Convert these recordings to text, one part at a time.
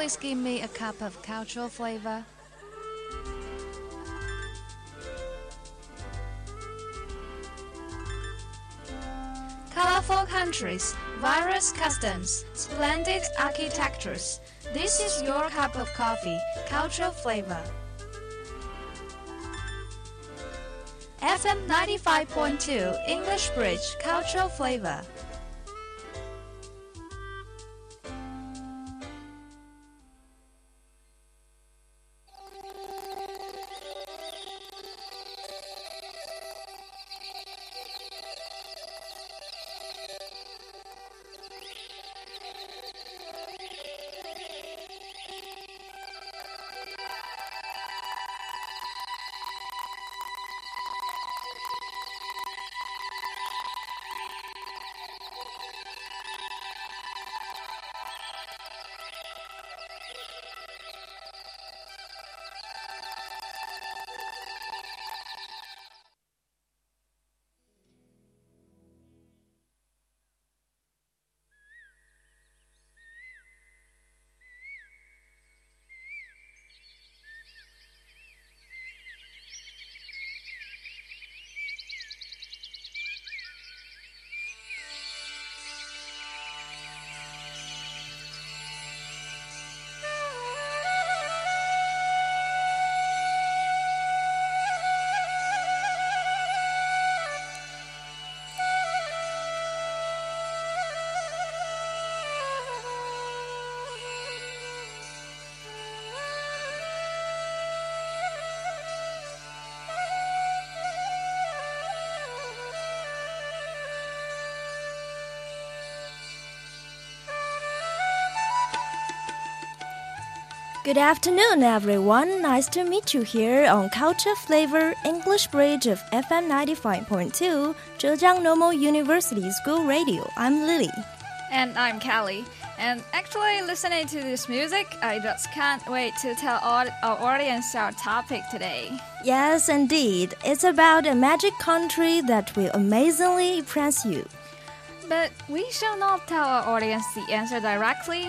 Please give me a cup of cultural flavor? Colorful countries, various customs, splendid architectures. This is your cup of coffee, cultural flavor. FM 95.2 English Bridge Cultural Flavor. Good afternoon, everyone. Nice to meet you here on Culture Flavor English Bridge of FM 95.2, Zhejiang Normal University School Radio. I'm Lily. And I'm Kelly. And actually, listening to this music, I just can't wait to tell our audience our topic today. Yes, indeed. It's about a magic country that will amazingly impress you. But we shall not tell our audience the answer directly.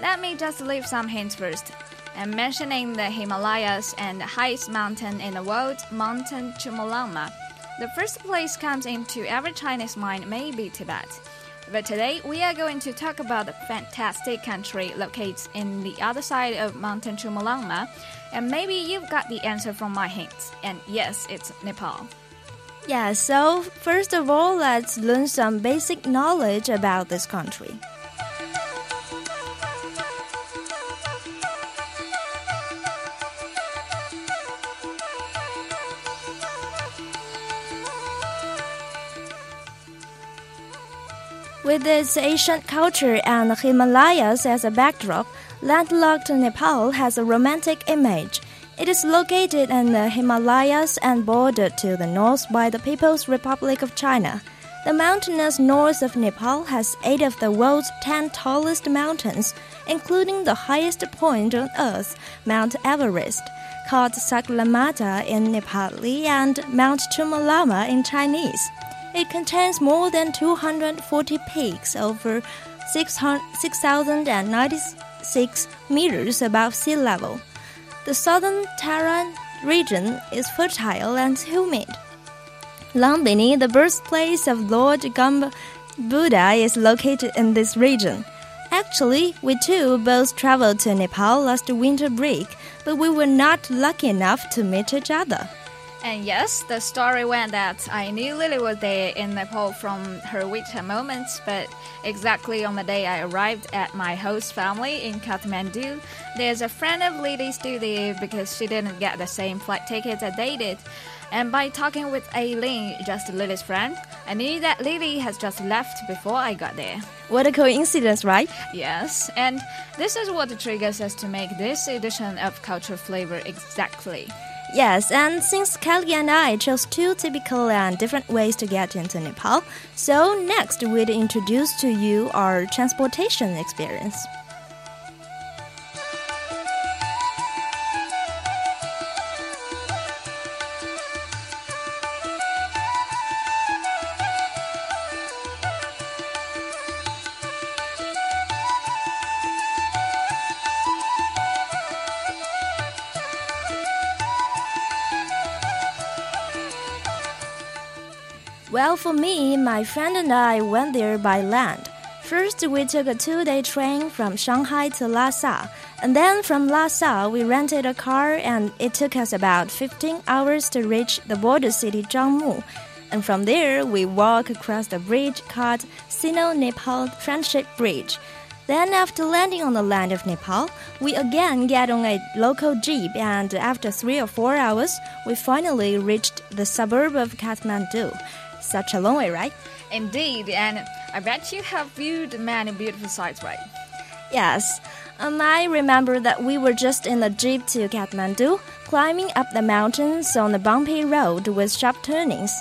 Let me just leave some hints first. I'm mentioning the Himalayas and the highest mountain in the world, Mountain Chomolungma. The first place comes into every Chinese mind may be Tibet. But today we are going to talk about the fantastic country located in the other side of Mountain Chomolungma, and maybe you've got the answer from my hints. And yes, it's Nepal. Yeah, so first of all, let's learn some basic knowledge about this country. With its ancient culture and Himalayas as a backdrop, landlocked Nepal has a romantic image. It is located in the Himalayas and bordered to the north by the People's Republic of China. The mountainous north of Nepal has eight of the world's ten tallest mountains, including the highest point on earth, Mount Everest, called Sagarmatha in Nepali and Mount Chomolungma in Chinese. It contains more than 240 peaks over 6,096 meters above sea level. The southern Taran region is fertile and humid. Lumbini, the birthplace of Lord Gautama Buddha, is located in this region. Actually, we too both traveled to Nepal last winter break, but we were not lucky enough to meet each other. And yes, the story went that I knew Lily was there in Nepal from her winter moments, but exactly on the day I arrived at my host family in Kathmandu, there's a friend of Lily's still there because she didn't get the same flight tickets that they did. And by talking with Aileen, just Lily's friend, I knew that Lily has just left before I got there. What a coincidence, right? Yes, and this is what triggers us to make this edition of Culture Flavor exactly. Yes, and since Kelly and I chose two typical and different ways to get into Nepal, so next we'll introduce to you our transportation experience. Well, for me, my friend and I went there by land. First, we took a two day train from Shanghai to Lhasa, and then from Lhasa, we rented a car, and it took us about 15 hours to reach the border city Zhangmu. And from there, we walk across the bridge called Sino Nepal Friendship Bridge. Then, after landing on the land of Nepal, we again get on a local jeep, and after three or four hours, we finally reached the suburb of Kathmandu. Such a long way, right? Indeed, and I bet you have viewed many beautiful sights, right? Yes. Um, I remember that we were just in the jeep to Kathmandu, climbing up the mountains on the bumpy road with sharp turnings.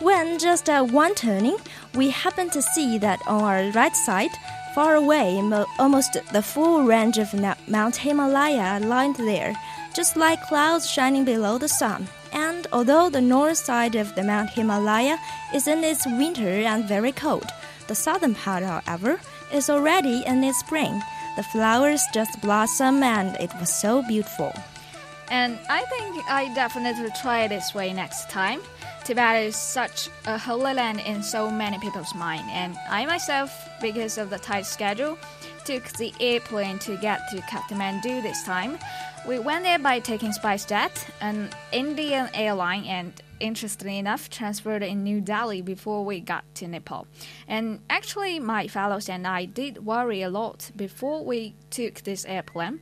When just at one turning, we happened to see that on our right side, far away, almost the full range of Mount Himalaya lined there, just like clouds shining below the sun. And although the north side of the Mount Himalaya is in its winter and very cold, the southern part, however, is already in its spring. The flowers just blossom and it was so beautiful. And I think I definitely try this way next time. Tibet is such a holy land in so many people's mind, and I myself, because of the tight schedule, took the airplane to get to Kathmandu this time. We went there by taking SpiceJet, an Indian airline, and interestingly enough, transferred in New Delhi before we got to Nepal. And actually, my fellows and I did worry a lot before we took this airplane.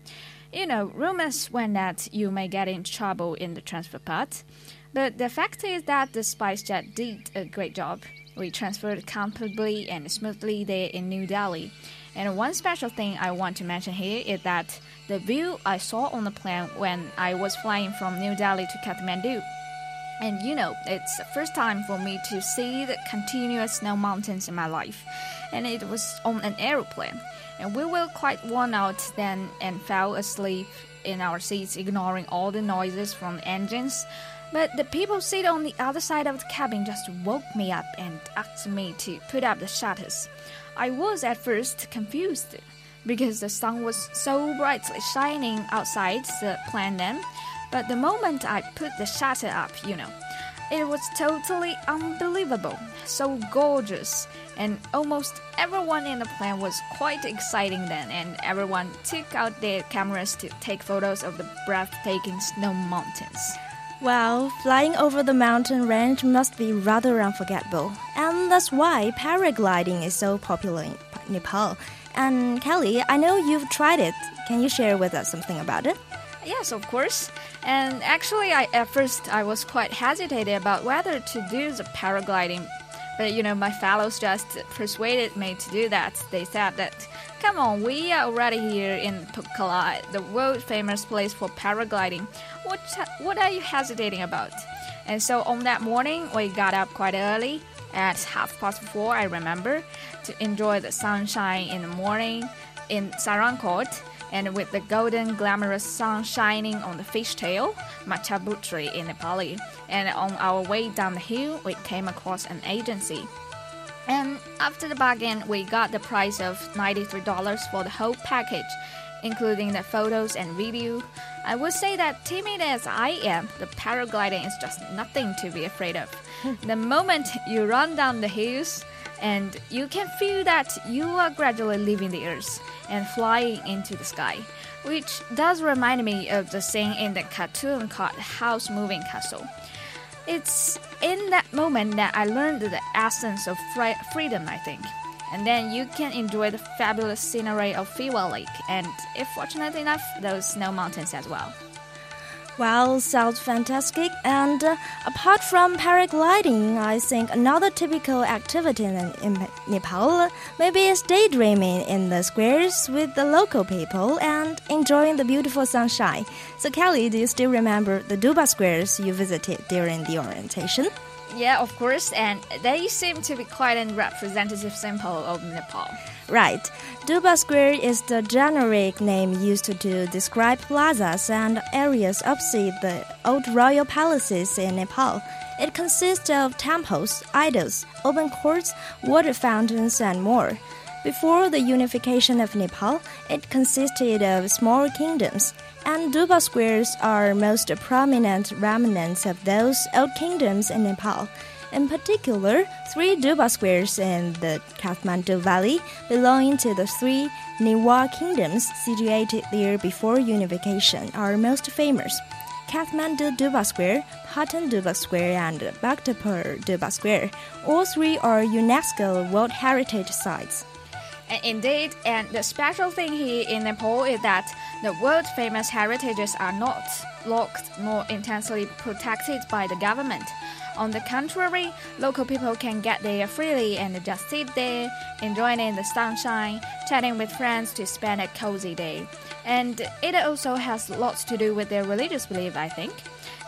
You know, rumors went that you may get in trouble in the transfer part. But the fact is that the SpiceJet did a great job. We transferred comfortably and smoothly there in New Delhi. And one special thing I want to mention here is that the view I saw on the plane when I was flying from New Delhi to Kathmandu. And you know, it's the first time for me to see the continuous snow mountains in my life. And it was on an aeroplane. And we were quite worn out then and fell asleep in our seats, ignoring all the noises from the engines. But the people sitting on the other side of the cabin just woke me up and asked me to put up the shutters. I was at first confused because the sun was so brightly shining outside the plane then. But the moment I put the shutter up, you know, it was totally unbelievable, so gorgeous, and almost everyone in the plane was quite exciting then, and everyone took out their cameras to take photos of the breathtaking snow mountains. Well, flying over the mountain range must be rather unforgettable, and that's why paragliding is so popular in Nepal. And Kelly, I know you've tried it. Can you share with us something about it? Yes, of course. And actually, I, at first I was quite hesitated about whether to do the paragliding, but you know, my fellows just persuaded me to do that. They said that Come on, we are already here in Pokhara, the world famous place for paragliding. What, what are you hesitating about? And so on that morning, we got up quite early, at half past four, I remember, to enjoy the sunshine in the morning in Sarangkot and with the golden glamorous sun shining on the fishtail, Machhapuchhre in Nepali. And on our way down the hill, we came across an agency and after the bargain, we got the price of $93 for the whole package, including the photos and video. I would say that timid as I am, the paragliding is just nothing to be afraid of. Hmm. the moment you run down the hills, and you can feel that you are gradually leaving the earth and flying into the sky, which does remind me of the scene in the cartoon called Howl's Moving Castle. It's in that moment that I learned the essence of freedom, I think. And then you can enjoy the fabulous scenery of Phewa Lake and, if fortunate enough, those snow mountains as well. Well, sounds fantastic. And uh, apart from paragliding, I think another typical activity in, in Nepal maybe is daydreaming in the squares with the local people and enjoying the beautiful sunshine. So, Kelly, do you still remember the Durbar squares you visited during the orientation? Yeah, of course, and they seem to be quite a representative sample of Nepal. Right. Durbar Square is the generic name used to describe plazas and areas opposite the old royal palaces in Nepal. It consists of temples, idols, open courts, water fountains, and more. Before the unification of Nepal, it consisted of small kingdoms, and Durbar squares are most prominent remnants of those old kingdoms in Nepal. In particular, three Durbar squares in the Kathmandu Valley, belonging to the three Newar kingdoms situated there before unification, are most famous. Kathmandu Durbar Square, Patan Durbar Square, and Bhaktapur Durbar Square. All three are UNESCO World Heritage Sites. Indeed, and the special thing here in Nepal is that the world famous heritages are not locked nor intensely protected by the government. On the contrary, local people can get there freely and just sit there, enjoying the sunshine, chatting with friends to spend a cozy day. And it also has lots to do with their religious belief, I think.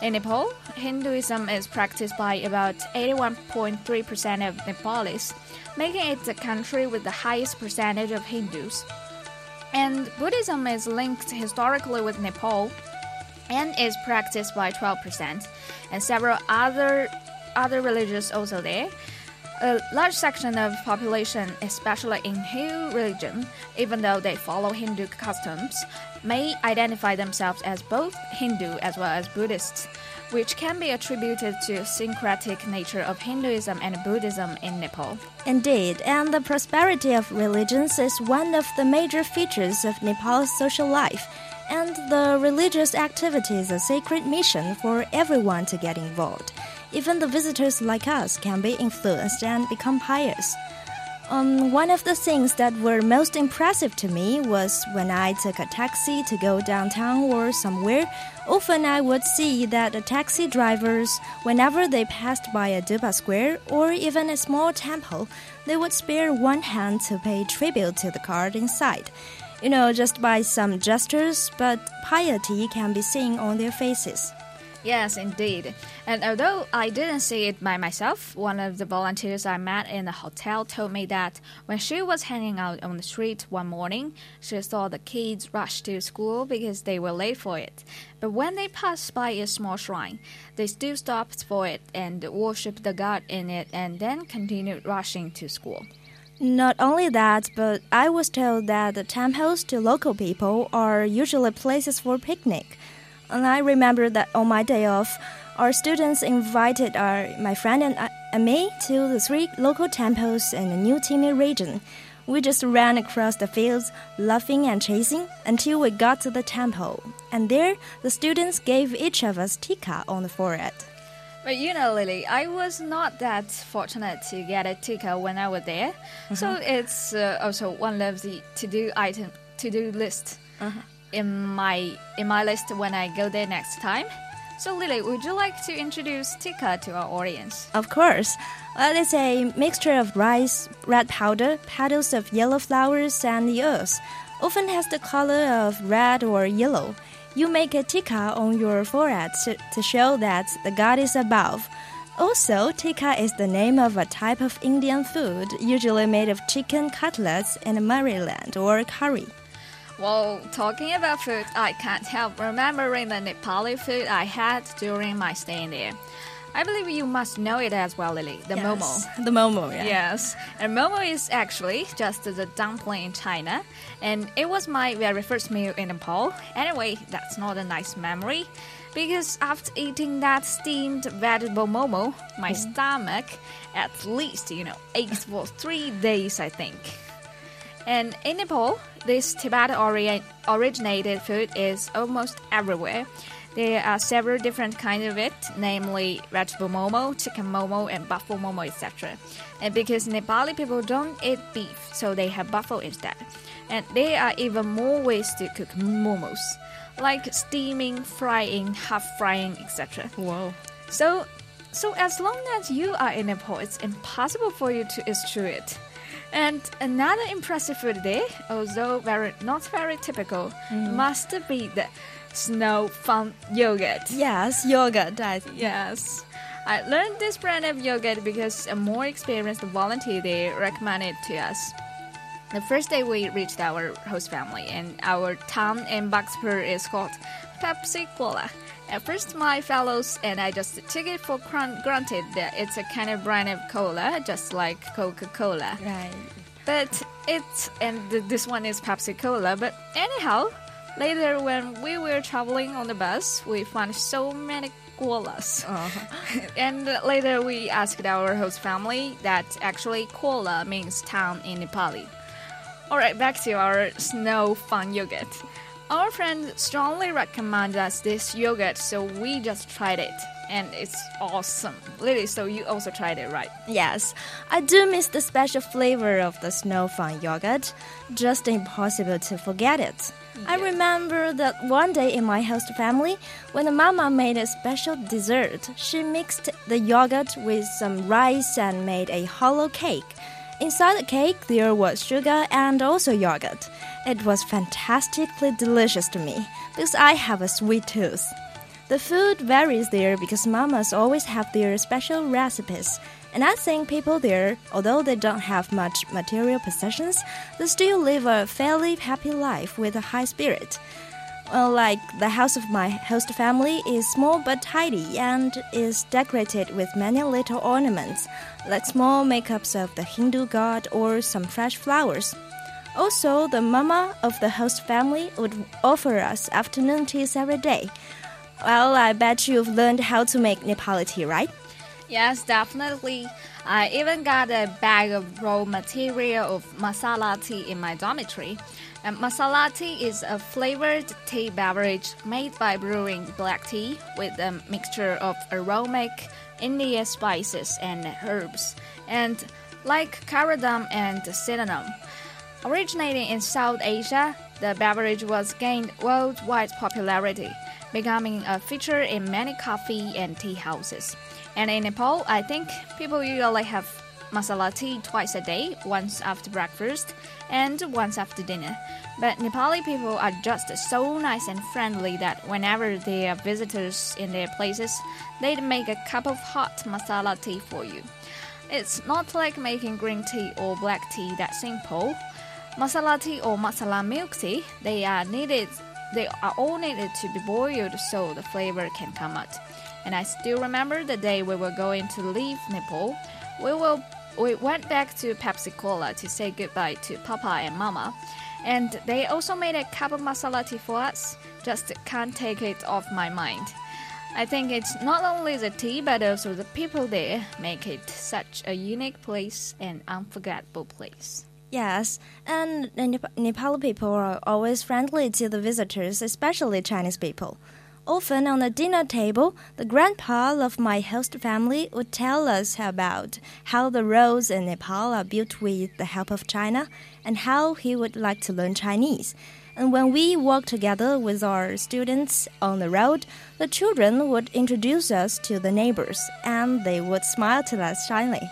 In Nepal, Hinduism is practiced by about 81.3% of Nepalis, making it the country with the highest percentage of Hindus. And Buddhism is linked historically with Nepal and is practiced by 12%, and several other other religions also there. A large section of population, especially in Hindu religion, even though they follow Hindu customs, may identify themselves as both Hindu as well as Buddhists, which can be attributed to syncretic nature of Hinduism and Buddhism in Nepal. Indeed, and the prosperity of religions is one of the major features of Nepal's social life. And the religious activity is a sacred mission for everyone to get involved. Even the visitors like us can be influenced and become pious. Um, one of the things that were most impressive to me was when I took a taxi to go downtown or somewhere. Often I would see that the taxi drivers, whenever they passed by a Durbar square or even a small temple, they would spare one hand to pay tribute to the card inside. You know, just by some gestures, but piety can be seen on their faces. Yes, indeed. And although I didn't see it by myself, one of the volunteers I met in the hotel told me that when she was hanging out on the street one morning, she saw the kids rush to school because they were late for it. But when they passed by a small shrine, they still stopped for it and worshipped the god in it and then continued rushing to school. Not only that, but I was told that the temples to local people are usually places for picnic. And I remember that on my day off, our students invited our, my friend and, I, and me to the three local temples in the New Timi region. We just ran across the fields, laughing and chasing, until we got to the temple. And there, the students gave each of us tika on the forehead. But you know, Lily, I was not that fortunate to get a tika when I was there. Mm -hmm. So it's uh, also one of the to-do item to-do list. Uh -huh in my in my list when I go there next time. So Lily, would you like to introduce tika to our audience? Of course. Uh, well, it's a mixture of rice, red powder, petals of yellow flowers, and the earth. Often has the color of red or yellow. You make a tika on your forehead to, to show that the god is above. Also, tikka is the name of a type of Indian food, usually made of chicken cutlets in Maryland or curry. Well, talking about food, I can't help remembering the Nepali food I had during my stay there. I believe you must know it as well, Lily. The yes, momo. The momo, yeah. Yes. And momo is actually just the dumpling in China. And it was my very first meal in Nepal. Anyway, that's not a nice memory. Because after eating that steamed vegetable momo, my mm. stomach at least, you know, ached for three days, I think. And in Nepal, this Tibet originated food is almost everywhere. There are several different kinds of it, namely vegetable momo, chicken momo, and buffalo momo, etc. And because Nepali people don't eat beef, so they have buffalo instead. And there are even more ways to cook momos, like steaming, frying, half frying, etc. Wow. So, so as long as you are in Nepal, it's impossible for you to eschew it. And another impressive food there, although very not very typical, mm. must be the snow fun yogurt. Yes, yogurt. I yes. I learned this brand of yogurt because a more experienced volunteer there recommended to us. The first day we reached our host family, and our town in Bhaktapur is called Pepsi Cola. At first, my fellows and I just took it for granted that it's a kind of brand of cola, just like Coca Cola. Right. But it's, and this one is Pepsi Cola. But anyhow, later when we were traveling on the bus, we found so many koalas. Uh-huh. and later we asked our host family that actually koala means town in Nepali. Alright, back to our snow fun yogurt. Our friend strongly recommended us this yogurt, so we just tried it. And it's awesome. Lily, so you also tried it, right? Yes, I do miss the special flavor of the snow fun yogurt. Just impossible to forget it. I remember that one day in my host family, when the mama made a special dessert, she mixed the yogurt with some rice and made a hollow cake. Inside the cake, there was sugar and also yogurt. It was fantastically delicious to me because I have a sweet tooth. The food varies there because mamas always have their special recipes. And I think people there, although they don't have much material possessions, they still live a fairly happy life with a high spirit. Well, like the house of my host family is small but tidy and is decorated with many little ornaments, like small makeups of the Hindu god or some fresh flowers. Also, the mama of the host family would offer us afternoon teas every day. Well, I bet you've learned how to make Nepali tea, right? Yes, definitely. I even got a bag of raw material of masala tea in my dormitory. And masala tea is a flavored tea beverage made by brewing black tea with a mixture of aromatic Indian spices and herbs, and like cardamom and cinnamon. Originating in South Asia, the beverage was gained worldwide popularity, becoming a feature in many coffee and tea houses. And in Nepal, I think people usually have masala tea twice a day, once after breakfast and once after dinner. But Nepali people are just so nice and friendly that whenever there are visitors in their places, they'd make a cup of hot masala tea for you. It's not like making green tea or black tea that simple. Masala tea or masala milk tea, they are needed they are all needed to be boiled so the flavor can come out. And I still remember the day we were going to leave Nepal. We will we went back to Pepsi Cola to say goodbye to Papa and Mama. And they also made a cup of masala tea for us. Just can't take it off my mind. I think it's not only the tea but also the people there make it such a unique place and unforgettable place. Yes, and Nep- Nepali people are always friendly to the visitors, especially Chinese people. Often on the dinner table, the grandpa of my host family would tell us about how the roads in Nepal are built with the help of China and how he would like to learn Chinese. And when we walked together with our students on the road, the children would introduce us to the neighbors and they would smile to us shyly.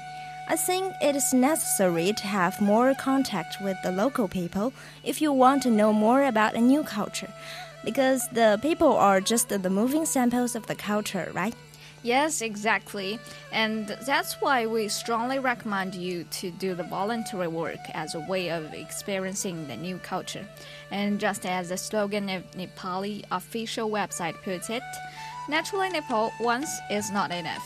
I think it is necessary to have more contact with the local people if you want to know more about a new culture, because the people are just the moving samples of the culture, right? Yes, exactly. And that's why we strongly recommend you to do the voluntary work as a way of experiencing the new culture. And just as the slogan of Nepali official website puts it, naturally Nepal once is not enough.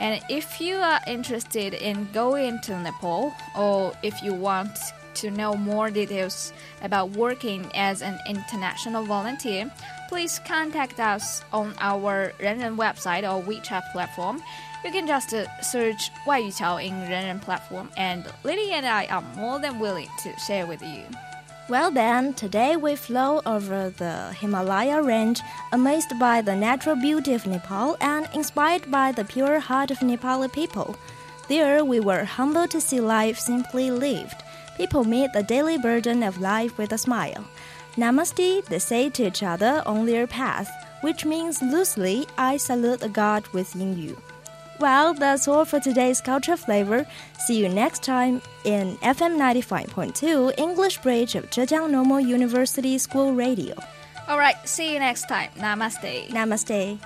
And if you are interested in going to Nepal, or if you want to know more details about working as an international volunteer, please contact us on our Renren website or WeChat platform. You can just uh, search Wai Yu Chao in Renren platform, and Lily and I are more than willing to share with you. Well, then, today we flew over the Himalaya range, amazed by the natural beauty of Nepal and inspired by the pure heart of Nepali people. There, we were humbled to see life simply lived. People meet the daily burden of life with a smile. Namaste, they say to each other on their path, which means loosely, I salute the God within you. Well, that's all for today's Culture Flavor. See you next time in FM 95.2 English Bridge of Zhejiang Normal University School Radio. Alright, see you next time. Namaste. Namaste.